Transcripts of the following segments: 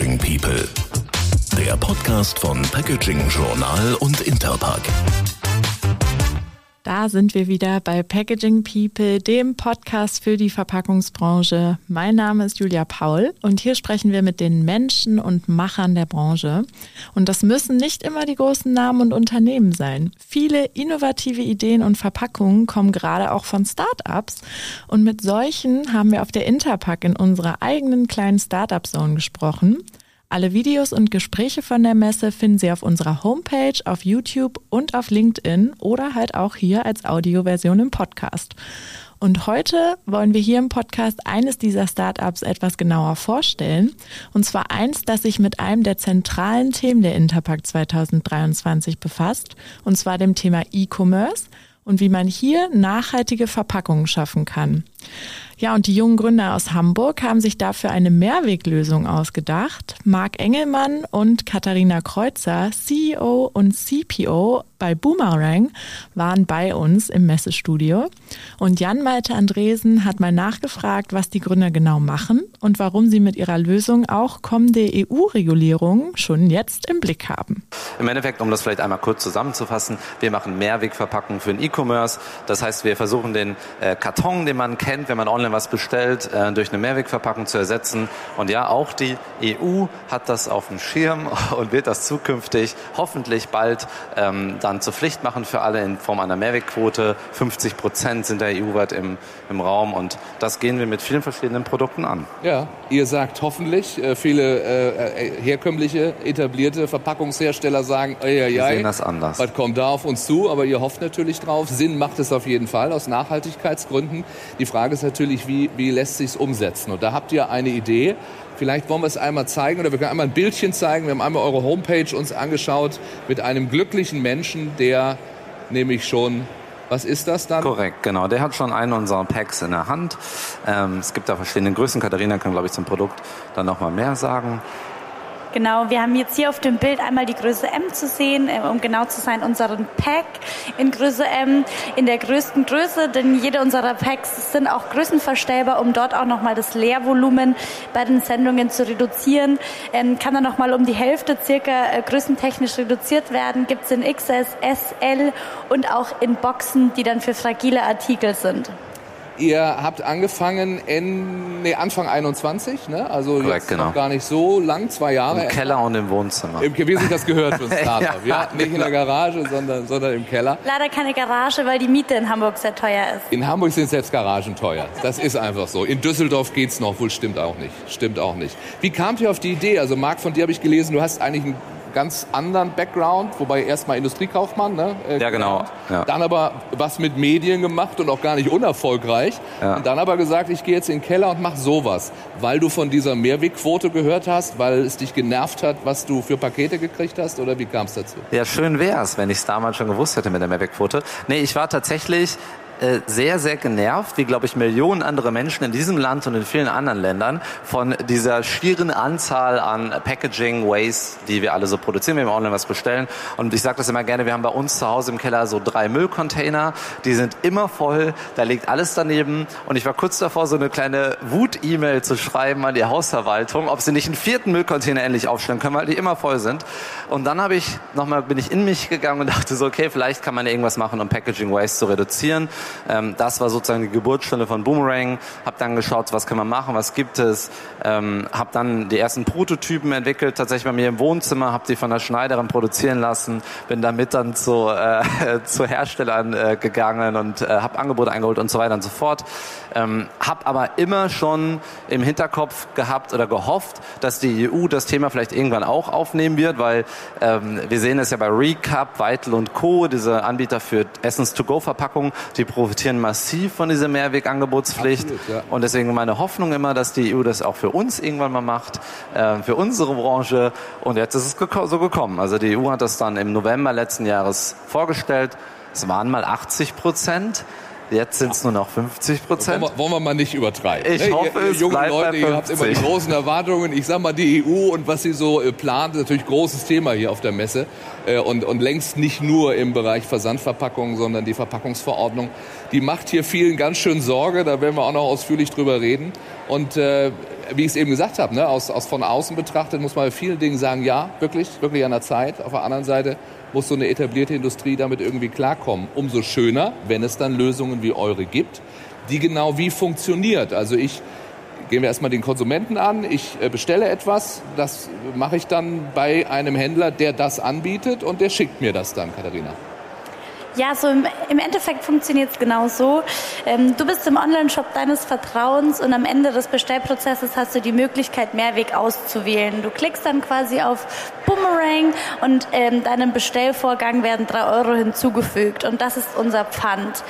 Packaging People, der Podcast von Packaging Journal und Interpack. Da sind wir wieder bei Packaging People, dem Podcast für die Verpackungsbranche. Mein Name ist Julia Paul und hier sprechen wir mit den Menschen und Machern der Branche. Und das müssen nicht immer die großen Namen und Unternehmen sein. Viele innovative Ideen und Verpackungen kommen gerade auch von Startups. Und mit solchen haben wir auf der Interpack in unserer eigenen kleinen Startup-Zone gesprochen. Alle Videos und Gespräche von der Messe finden Sie auf unserer Homepage, auf YouTube und auf LinkedIn oder halt auch hier als Audioversion im Podcast. Und heute wollen wir hier im Podcast eines dieser Startups etwas genauer vorstellen. Und zwar eins, das sich mit einem der zentralen Themen der Interpack 2023 befasst. Und zwar dem Thema E-Commerce und wie man hier nachhaltige Verpackungen schaffen kann. Ja, und die jungen Gründer aus Hamburg haben sich dafür eine Mehrweglösung ausgedacht. Marc Engelmann und Katharina Kreuzer, CEO und CPO bei Boomerang, waren bei uns im Messestudio. Und Jan-Malte Andresen hat mal nachgefragt, was die Gründer genau machen und warum sie mit ihrer Lösung auch kommende EU-Regulierungen schon jetzt im Blick haben. Im Endeffekt, um das vielleicht einmal kurz zusammenzufassen, wir machen Mehrwegverpackungen für den E-Commerce. Das heißt, wir versuchen den äh, Karton, den man kennt, wenn man online was bestellt, äh, durch eine Mehrwegverpackung zu ersetzen. Und ja, auch die EU hat das auf dem Schirm und wird das zukünftig hoffentlich bald ähm, dann zur Pflicht machen für alle in Form einer Mehrwegquote. 50 Prozent sind da EU-weit im, im Raum und das gehen wir mit vielen verschiedenen Produkten an. Ja, ihr sagt hoffentlich, äh, viele äh, herkömmliche, etablierte Verpackungshersteller sagen, ey, ey, wir sehen das anders. Was kommt da auf uns zu? Aber ihr hofft natürlich drauf. Sinn macht es auf jeden Fall aus Nachhaltigkeitsgründen. Die Frage ist natürlich, wie, wie lässt sich es umsetzen? Und da habt ihr eine Idee. Vielleicht wollen wir es einmal zeigen oder wir können einmal ein Bildchen zeigen. Wir haben einmal eure Homepage uns angeschaut mit einem glücklichen Menschen, der nämlich schon was ist das dann? Korrekt, genau. Der hat schon einen unserer Packs in der Hand. Ähm, es gibt da verschiedene Größen. Katharina kann, glaube ich, zum Produkt dann nochmal mehr sagen. Genau, wir haben jetzt hier auf dem Bild einmal die Größe M zu sehen, äh, um genau zu sein, unseren Pack in Größe M, in der größten Größe, denn jede unserer Packs sind auch größenverstellbar, um dort auch nochmal das Leervolumen bei den Sendungen zu reduzieren. Ähm, kann dann nochmal um die Hälfte circa äh, größentechnisch reduziert werden, gibt es in XS, SL und auch in Boxen, die dann für fragile Artikel sind. Ihr habt angefangen in, nee, Anfang 21, ne? also Correct, jetzt genau. noch gar nicht so lang, zwei Jahre. Im Keller und im Wohnzimmer. Im, wie sich das gehört für ein Startup. Ja, ja, nicht in der Garage, sondern, sondern im Keller. Leider keine Garage, weil die Miete in Hamburg sehr teuer ist. In Hamburg sind selbst Garagen teuer. Das ist einfach so. In Düsseldorf geht's noch, wohl stimmt auch nicht. Stimmt auch nicht. Wie kamt ihr auf die Idee? Also Marc, von dir habe ich gelesen, du hast eigentlich einen ganz anderen Background, wobei erstmal Industriekaufmann, ne? Äh, ja, genau. Ja. Dann aber was mit Medien gemacht und auch gar nicht unerfolgreich. Ja. Und dann aber gesagt, ich gehe jetzt in den Keller und mache sowas, weil du von dieser Mehrwegquote gehört hast, weil es dich genervt hat, was du für Pakete gekriegt hast oder wie kam es dazu? Ja, schön wär's, wenn ich es damals schon gewusst hätte mit der Mehrwegquote. Nee, ich war tatsächlich äh, sehr, sehr genervt, wie glaube ich Millionen andere Menschen in diesem Land und in vielen anderen Ländern, von dieser schieren Anzahl an Packaging Waste, die wir alle so produzieren, wenn wir online was bestellen. Und ich sage das immer gerne, wir haben bei uns zu Hause im Keller so drei Müllcontainer, die sind immer voll, da liegt alles daneben. Und ich war kurz davor, so eine kleine Wut-E-Mail zu schreiben an die Hausverwaltung, ob sie nicht einen vierten Müllcontainer endlich aufstellen können, weil die immer voll sind. Und dann habe ich nochmal, bin ich in mich gegangen und dachte so, okay, vielleicht kann man irgendwas machen, um Packaging Waste zu reduzieren. Ähm, das war sozusagen die Geburtsstunde von Boomerang. Hab dann geschaut, was kann man machen, was gibt es. Ähm, hab dann die ersten Prototypen entwickelt, tatsächlich bei mir im Wohnzimmer, hab die von der Schneiderin produzieren lassen, bin damit dann zu, äh, zu Herstellern äh, gegangen und äh, habe Angebote eingeholt und so weiter und so fort. Ähm, hab aber immer schon im Hinterkopf gehabt oder gehofft, dass die EU das Thema vielleicht irgendwann auch aufnehmen wird, weil ähm, wir sehen es ja bei Recap, Weitel und Co., diese Anbieter für Essens-to-go-Verpackungen, die profitieren massiv von dieser Mehrwegangebotspflicht. Absolut, ja. Und deswegen meine Hoffnung immer, dass die EU das auch für uns irgendwann mal macht, äh, für unsere Branche. Und jetzt ist es geko so gekommen. Also die EU hat das dann im November letzten Jahres vorgestellt. Es waren mal 80 Prozent. Jetzt sind es nur noch 50 Prozent. Wollen, wollen wir mal nicht übertreiben. Ich ne? hoffe, ihr, es junge bleibt Leute, ihr habt immer die großen Erwartungen. Ich sag mal, die EU und was sie so äh, plant, ist natürlich großes Thema hier auf der Messe. Äh, und, und längst nicht nur im Bereich Versandverpackungen, sondern die Verpackungsverordnung. Die macht hier vielen ganz schön Sorge. Da werden wir auch noch ausführlich drüber reden. Und äh, wie ich es eben gesagt habe, ne, aus, aus von außen betrachtet muss man bei vielen Dingen sagen, ja, wirklich, wirklich an der Zeit. Auf der anderen Seite muss so eine etablierte Industrie damit irgendwie klarkommen. Umso schöner, wenn es dann Lösungen wie eure gibt, die genau wie funktioniert. Also ich gehen wir erstmal den Konsumenten an. Ich äh, bestelle etwas, das mache ich dann bei einem Händler, der das anbietet und der schickt mir das dann, Katharina. Ja, so im, im Endeffekt funktioniert es genau so. Ähm, du bist im Online-Shop deines Vertrauens und am Ende des Bestellprozesses hast du die Möglichkeit, Mehrweg auszuwählen. Du klickst dann quasi auf Boomerang und ähm, deinem Bestellvorgang werden drei Euro hinzugefügt und das ist unser Pfand.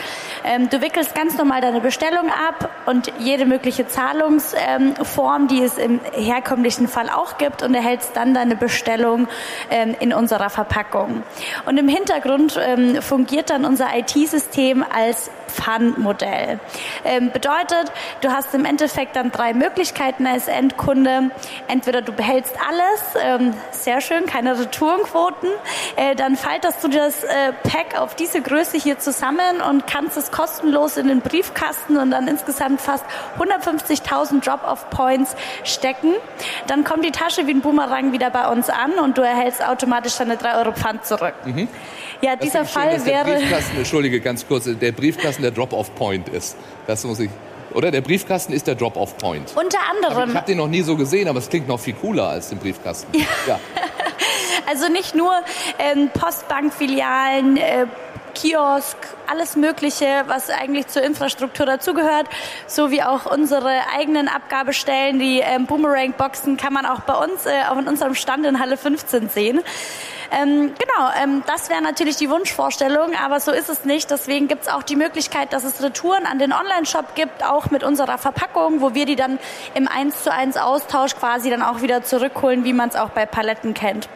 Ähm, du wickelst ganz normal deine Bestellung ab und jede mögliche Zahlungsform, die es im herkömmlichen Fall auch gibt und erhältst dann deine Bestellung ähm, in unserer Verpackung. Und im Hintergrund ähm, fungiert dann unser IT-System als Pfandmodell. Ähm, bedeutet, du hast im Endeffekt dann drei Möglichkeiten als Endkunde. Entweder du behältst alles, ähm, sehr schön, keine Retourenquoten, äh, dann faltest du das äh, Pack auf diese Größe hier zusammen und kannst es kostenlos in den Briefkasten und dann insgesamt fast 150.000 Drop-off-Points stecken. Dann kommt die Tasche wie ein Boomerang wieder bei uns an und du erhältst automatisch deine 3 Euro Pfand zurück. Mhm. Ja, dieser Fall schön, wäre. Entschuldige, ganz kurz, der Briefkasten der Drop-off-Point ist. Das muss ich. Oder der Briefkasten ist der Drop-off-Point. Unter anderem. ich habe den noch nie so gesehen, aber es klingt noch viel cooler als den Briefkasten. Ja. ja. also nicht nur ähm, Postbankfilialen, äh, Kiosk, alles Mögliche, was eigentlich zur Infrastruktur dazugehört, sowie auch unsere eigenen Abgabestellen, die ähm, Boomerang-Boxen kann man auch bei uns äh, auch in unserem Stand in Halle 15 sehen. Ähm, genau, ähm, das wäre natürlich die Wunschvorstellung, aber so ist es nicht. Deswegen gibt es auch die Möglichkeit, dass es Retouren an den Online-Shop gibt, auch mit unserer Verpackung, wo wir die dann im 1 zu 1 Austausch quasi dann auch wieder zurückholen, wie man es auch bei Paletten kennt.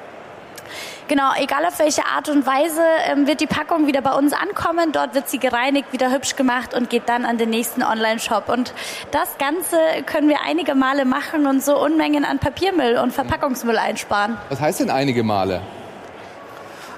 Genau, egal auf welche Art und Weise ähm, wird die Packung wieder bei uns ankommen. Dort wird sie gereinigt, wieder hübsch gemacht und geht dann an den nächsten Online-Shop. Und das Ganze können wir einige Male machen und so Unmengen an Papiermüll und Verpackungsmüll einsparen. Was heißt denn einige Male?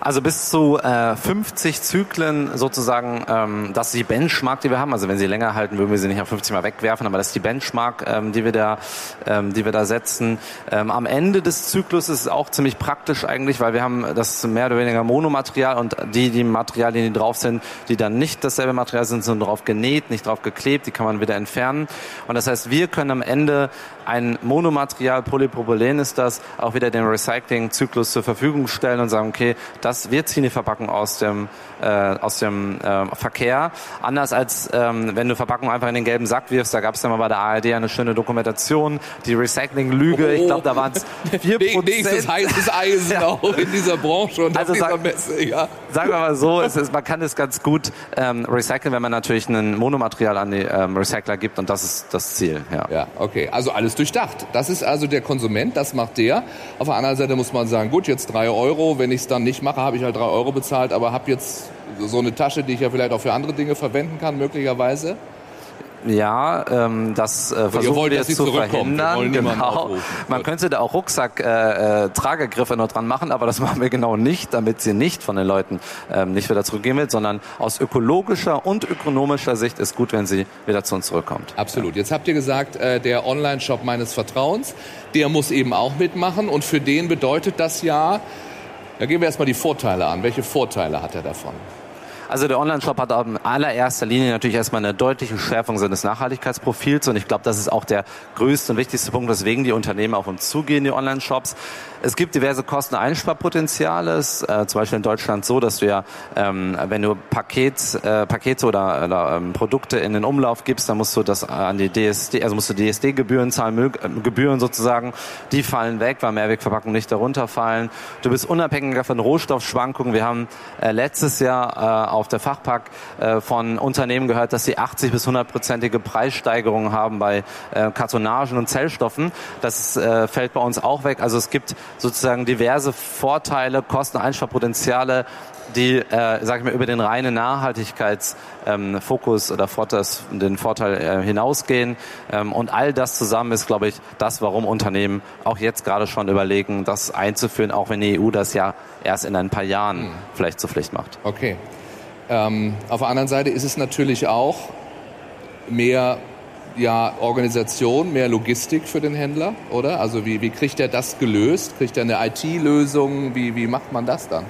Also bis zu äh, 50 Zyklen sozusagen, ähm, das ist die Benchmark, die wir haben. Also wenn sie länger halten, würden wir sie nicht auf 50 Mal wegwerfen, aber das ist die Benchmark, ähm, die wir da, ähm, die wir da setzen. Ähm, am Ende des Zyklus ist es auch ziemlich praktisch eigentlich, weil wir haben das mehr oder weniger Monomaterial und die, die Materialien, die drauf sind, die dann nicht dasselbe Material sind, sind drauf genäht, nicht drauf geklebt, die kann man wieder entfernen. Und das heißt, wir können am Ende ein Monomaterial, Polypropylen ist das, auch wieder den Recyclingzyklus zur Verfügung stellen und sagen, okay, das, wir ziehen die Verpackung aus dem, äh, aus dem äh, Verkehr. Anders als ähm, wenn du Verpackung einfach in den gelben Sack wirfst, da gab es ja mal bei der ARD eine schöne Dokumentation, die Recycling-Lüge, oh. ich glaube, da waren es 4%. Nächstes heißes Eisen ja. auch in dieser Branche und also auf dieser sag, Messe, ja. Sagen wir mal so, ist, man kann es ganz gut ähm, recyceln, wenn man natürlich ein Monomaterial an die ähm, Recycler gibt und das ist das Ziel. Ja, ja okay. Also alles durchdacht. Das ist also der Konsument, das macht der. Auf der anderen Seite muss man sagen, gut, jetzt drei Euro. Wenn ich es dann nicht mache, habe ich halt drei Euro bezahlt, aber habe jetzt so eine Tasche, die ich ja vielleicht auch für andere Dinge verwenden kann, möglicherweise. Ja, ähm, das äh, versuchen wollt, wir jetzt zu verhindern. Genau. Man könnte da auch Rucksack-Tragegriffe äh, äh, noch dran machen, aber das machen wir genau nicht, damit sie nicht von den Leuten ähm, nicht wieder zurückgehen wird, sondern aus ökologischer und ökonomischer Sicht ist gut, wenn sie wieder zu uns zurückkommt. Absolut. Jetzt habt ihr gesagt, äh, der Online-Shop meines Vertrauens, der muss eben auch mitmachen und für den bedeutet das ja, da gehen wir erstmal die Vorteile an. Welche Vorteile hat er davon? Also der Online-Shop hat in allererster Linie natürlich erstmal eine deutliche Schärfung seines Nachhaltigkeitsprofils und ich glaube, das ist auch der größte und wichtigste Punkt, weswegen die Unternehmen auf uns zugehen, die Online-Shops. Es gibt diverse Kosteneinsparpotenziale. Es äh, zum Beispiel in Deutschland so, dass du ja, ähm, wenn du Paket, äh, Pakete oder, oder ähm, Produkte in den Umlauf gibst, dann musst du das an die DSD, also musst du DSD-Gebühren zahlen, äh, Gebühren sozusagen, die fallen weg, weil Mehrwegverpackungen nicht darunter fallen. Du bist unabhängiger von Rohstoffschwankungen. Wir haben äh, letztes Jahr äh, auf der Fachpack äh, von Unternehmen gehört, dass sie 80 bis 100-prozentige Preissteigerungen haben bei äh, Kartonagen und Zellstoffen. Das äh, fällt bei uns auch weg. Also es gibt sozusagen diverse Vorteile, Kosteneinsparpotenziale, die, äh, sag ich mal, über den reinen Nachhaltigkeitsfokus ähm, oder Vorteils, den Vorteil äh, hinausgehen. Ähm, und all das zusammen ist, glaube ich, das, warum Unternehmen auch jetzt gerade schon überlegen, das einzuführen, auch wenn die EU das ja erst in ein paar Jahren mhm. vielleicht zur Pflicht macht. Okay. Ähm, auf der anderen Seite ist es natürlich auch mehr ja Organisation, mehr Logistik für den Händler, oder? Also wie, wie kriegt er das gelöst? Kriegt er eine IT-Lösung? Wie, wie macht man das dann?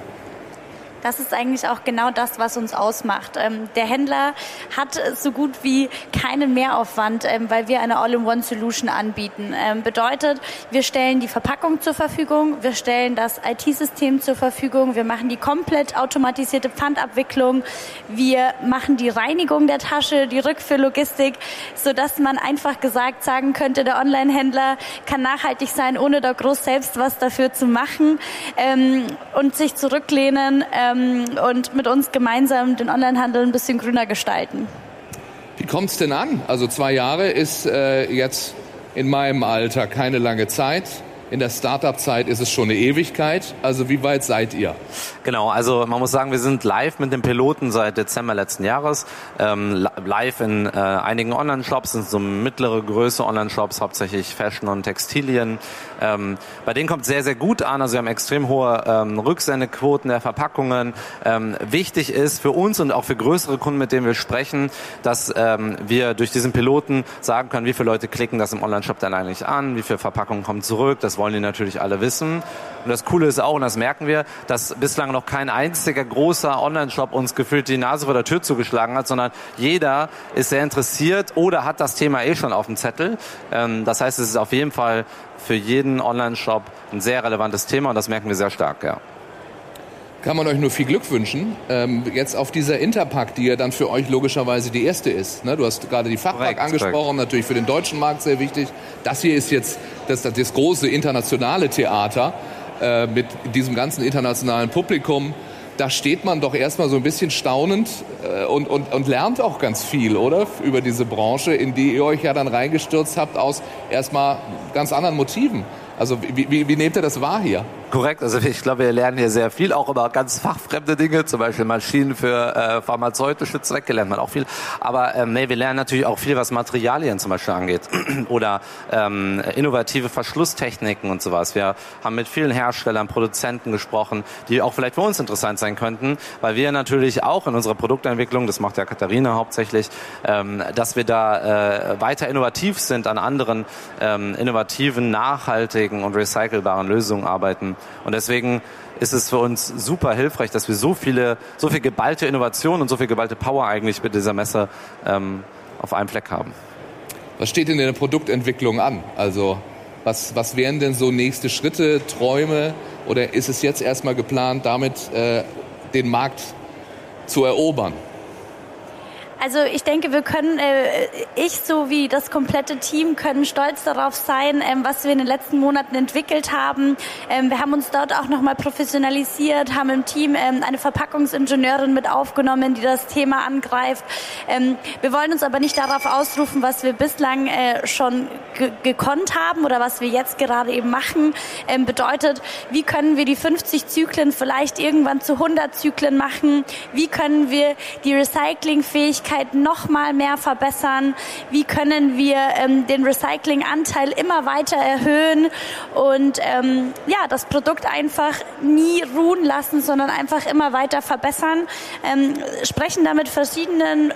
Das ist eigentlich auch genau das, was uns ausmacht. Ähm, der Händler hat so gut wie keinen Mehraufwand, ähm, weil wir eine All-in-One-Solution anbieten. Ähm, bedeutet, wir stellen die Verpackung zur Verfügung, wir stellen das IT-System zur Verfügung, wir machen die komplett automatisierte Pfandabwicklung, wir machen die Reinigung der Tasche, die Rückführlogistik, sodass man einfach gesagt sagen könnte, der Online-Händler kann nachhaltig sein, ohne da groß selbst was dafür zu machen ähm, und sich zurücklehnen ähm, und mit uns gemeinsam den Onlinehandel ein bisschen grüner gestalten. Wie kommt es denn an? Also zwei Jahre ist äh, jetzt in meinem Alter keine lange Zeit. In der Startup-Zeit ist es schon eine Ewigkeit. Also wie weit seid ihr? Genau, also man muss sagen, wir sind live mit dem Piloten seit Dezember letzten Jahres. Ähm, live in äh, einigen Online-Shops, sind so mittlere Größe Online-Shops, hauptsächlich Fashion und Textilien. Ähm, bei denen kommt sehr, sehr gut an. Also wir haben extrem hohe ähm, Rücksendequoten der Verpackungen. Ähm, wichtig ist für uns und auch für größere Kunden, mit denen wir sprechen, dass ähm, wir durch diesen Piloten sagen können, wie viele Leute klicken das im Online-Shop dann eigentlich an, wie viele Verpackungen kommen zurück. Das wollen die natürlich alle wissen. Und das Coole ist auch, und das merken wir, dass bislang noch kein einziger großer Online-Shop uns gefühlt die Nase vor der Tür zugeschlagen hat, sondern jeder ist sehr interessiert oder hat das Thema eh schon auf dem Zettel. Ähm, das heißt, es ist auf jeden Fall für jeden Online-Shop ein sehr relevantes Thema und das merken wir sehr stark, ja kann man euch nur viel Glück wünschen. Ähm, jetzt auf dieser Interpack, die ja dann für euch logischerweise die erste ist. Ne? Du hast gerade die Fachpack angesprochen, natürlich für den deutschen Markt sehr wichtig. Das hier ist jetzt das, das große internationale Theater äh, mit diesem ganzen internationalen Publikum. Da steht man doch erstmal so ein bisschen staunend äh, und, und, und lernt auch ganz viel, oder? Über diese Branche, in die ihr euch ja dann reingestürzt habt, aus erstmal ganz anderen Motiven. Also wie, wie, wie nehmt ihr das wahr hier? Korrekt, also ich glaube, wir lernen hier sehr viel, auch über ganz fachfremde Dinge, zum Beispiel Maschinen für äh, pharmazeutische Zwecke lernt man auch viel. Aber ähm, nee, wir lernen natürlich auch viel, was Materialien zum Beispiel angeht oder ähm, innovative Verschlusstechniken und sowas. Wir haben mit vielen Herstellern, Produzenten gesprochen, die auch vielleicht für uns interessant sein könnten, weil wir natürlich auch in unserer Produktentwicklung, das macht ja Katharina hauptsächlich, ähm, dass wir da äh, weiter innovativ sind, an anderen ähm, innovativen, nachhaltigen und recycelbaren Lösungen arbeiten. Und deswegen ist es für uns super hilfreich, dass wir so viele, so viel geballte Innovation und so viel geballte Power eigentlich mit dieser Messe ähm, auf einem Fleck haben. Was steht in der Produktentwicklung an? Also was, was wären denn so nächste Schritte, Träume? Oder ist es jetzt erstmal geplant, damit äh, den Markt zu erobern? Also ich denke, wir können, äh, ich sowie das komplette Team können stolz darauf sein, ähm, was wir in den letzten Monaten entwickelt haben. Ähm, wir haben uns dort auch nochmal professionalisiert, haben im Team ähm, eine Verpackungsingenieurin mit aufgenommen, die das Thema angreift. Ähm, wir wollen uns aber nicht darauf ausrufen, was wir bislang äh, schon gekonnt haben oder was wir jetzt gerade eben machen. Ähm, bedeutet, wie können wir die 50 Zyklen vielleicht irgendwann zu 100 Zyklen machen? Wie können wir die Recyclingfähigkeit Nachhaltigkeit noch mal mehr verbessern? Wie können wir ähm, den Recyclinganteil immer weiter erhöhen und ähm, ja, das Produkt einfach nie ruhen lassen, sondern einfach immer weiter verbessern? Ähm, sprechen damit verschiedenen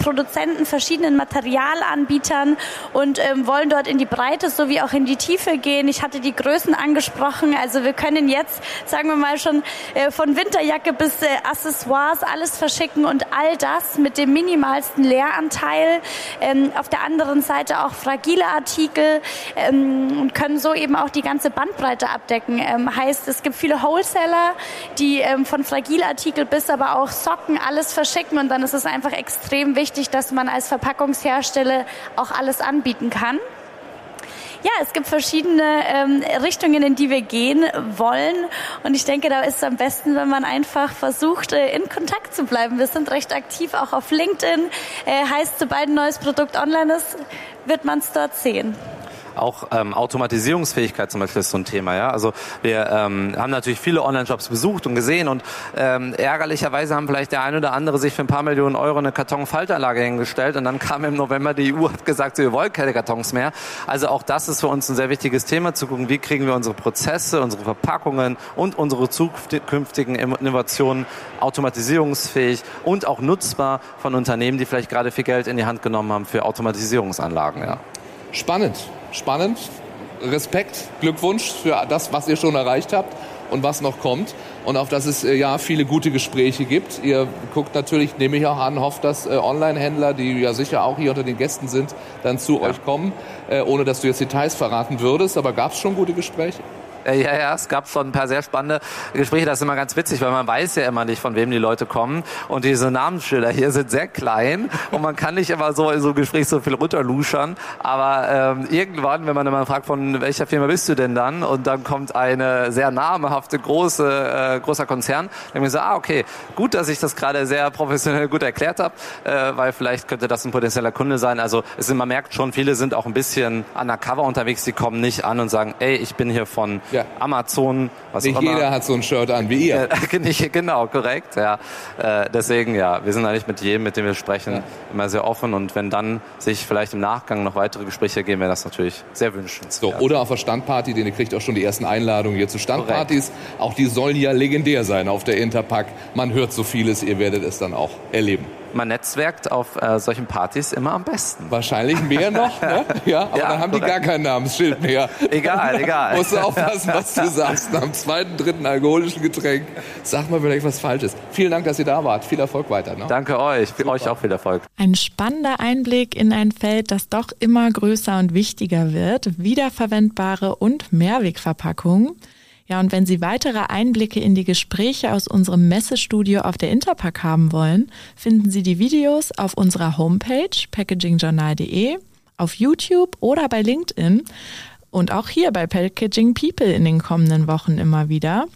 Produzenten, verschiedenen Materialanbietern und ähm, wollen dort in die Breite sowie auch in die Tiefe gehen. Ich hatte die Größen angesprochen. Also wir können jetzt, sagen wir mal schon, äh, von Winterjacke bis äh, Accessoires alles verschicken und all das mit dem minimalsten Leeranteil. Ähm, auf der anderen Seite auch fragile Artikel ähm, und können so eben auch die ganze Bandbreite abdecken. Ähm, heißt, es gibt viele Wholesaler, die ähm, von Fragilartikel bis aber auch Socken alles verschicken und dann ist es einfach extrem wichtig, wichtig, dass man als Verpackungshersteller auch alles anbieten kann. Ja, es gibt verschiedene ähm, Richtungen, in die wir gehen wollen. Und ich denke, da ist es am besten, wenn man einfach versucht, äh, in Kontakt zu bleiben. Wir sind recht aktiv, auch auf LinkedIn. Äh, heißt, sobald ein neues Produkt online ist, wird man es dort sehen. Auch ähm, Automatisierungsfähigkeit zum Beispiel ist so ein Thema. Ja? Also wir ähm, haben natürlich viele Online-Shops besucht und gesehen und ähm, ärgerlicherweise haben vielleicht der eine oder andere sich für ein paar Millionen Euro eine Kartonfaltanlage hingestellt und dann kam im November die EU hat gesagt, wir wollen keine Kartons mehr. Also auch das ist für uns ein sehr wichtiges Thema, zu gucken, wie kriegen wir unsere Prozesse, unsere Verpackungen und unsere zukünftigen Innovationen automatisierungsfähig und auch nutzbar von Unternehmen, die vielleicht gerade viel Geld in die Hand genommen haben für Automatisierungsanlagen. Ja. Spannend, spannend. Respekt, Glückwunsch für das, was ihr schon erreicht habt und was noch kommt und auf dass es äh, ja viele gute Gespräche gibt. Ihr guckt natürlich, nehme ich auch an, hofft, dass äh, Online-Händler, die ja sicher auch hier unter den Gästen sind, dann zu ja. euch kommen, äh, ohne dass du jetzt Details verraten würdest. Aber gab es schon gute Gespräche? Äh, ja, ja, es gab schon ein paar sehr spannende Gespräche. Das ist immer ganz witzig, weil man weiß ja immer nicht, von wem die Leute kommen. Und diese Namensschilder hier sind sehr klein und man kann nicht immer so in so einem Gespräch so viel runterluschern. Aber ähm, irgendwann, wenn man immer fragt, von welcher Firma bist du denn dann? Und dann kommt eine sehr namhafte, große, äh, großer Konzern. Dann ich so, ah, okay, gut, dass ich das gerade sehr professionell gut erklärt habe, äh, weil vielleicht könnte das ein potenzieller Kunde sein. Also es man merkt schon, viele sind auch ein bisschen undercover unterwegs, die kommen nicht an und sagen, ey, ich bin hier von ja. Amazon, was Nicht auch immer. jeder hat so ein Shirt an wie ihr. Genau, korrekt. Ja. Äh, deswegen, ja, wir sind eigentlich mit jedem, mit dem wir sprechen, ja. immer sehr offen. Und wenn dann sich vielleicht im Nachgang noch weitere Gespräche ergeben, wäre das natürlich sehr wünschenswert. So, oder auf der Standparty, denn ihr kriegt auch schon die ersten Einladungen hier zu Standpartys. Korrekt. Auch die sollen ja legendär sein auf der Interpack. Man hört so vieles, ihr werdet es dann auch erleben man netzwerkt auf äh, solchen Partys immer am besten. Wahrscheinlich mehr noch, ne? Ja, aber ja, dann haben korrekt. die gar kein Namensschild mehr. Egal, egal. Musst du aufpassen, was du sagst. Nach dem zweiten, dritten alkoholischen Getränk sag mal vielleicht was Falsches. Vielen Dank, dass ihr da wart. Viel Erfolg weiter. Ne? Danke euch. Für euch auch viel Erfolg. Ein spannender Einblick in ein Feld, das doch immer größer und wichtiger wird. Wiederverwendbare und Mehrwegverpackungen. Ja, und wenn Sie weitere Einblicke in die Gespräche aus unserem Messestudio auf der Interpack haben wollen, finden Sie die Videos auf unserer Homepage packagingjournal.de, auf YouTube oder bei LinkedIn und auch hier bei Packaging People in den kommenden Wochen immer wieder.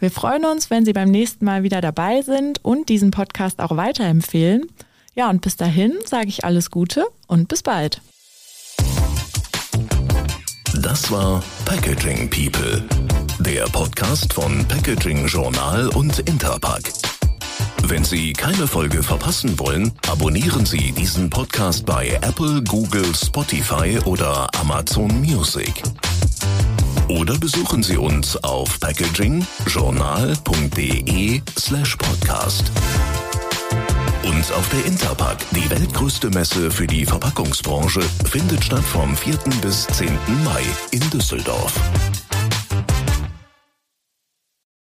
Wir freuen uns, wenn Sie beim nächsten Mal wieder dabei sind und diesen Podcast auch weiterempfehlen. Ja, und bis dahin sage ich alles Gute und bis bald. Das war Packaging People der Podcast von Packaging Journal und Interpack. Wenn Sie keine Folge verpassen wollen, abonnieren Sie diesen Podcast bei Apple, Google, Spotify oder Amazon Music. Oder besuchen Sie uns auf packagingjournal.de slash podcast. Und auf der Interpack, die weltgrößte Messe für die Verpackungsbranche, findet statt vom 4. bis 10. Mai in Düsseldorf.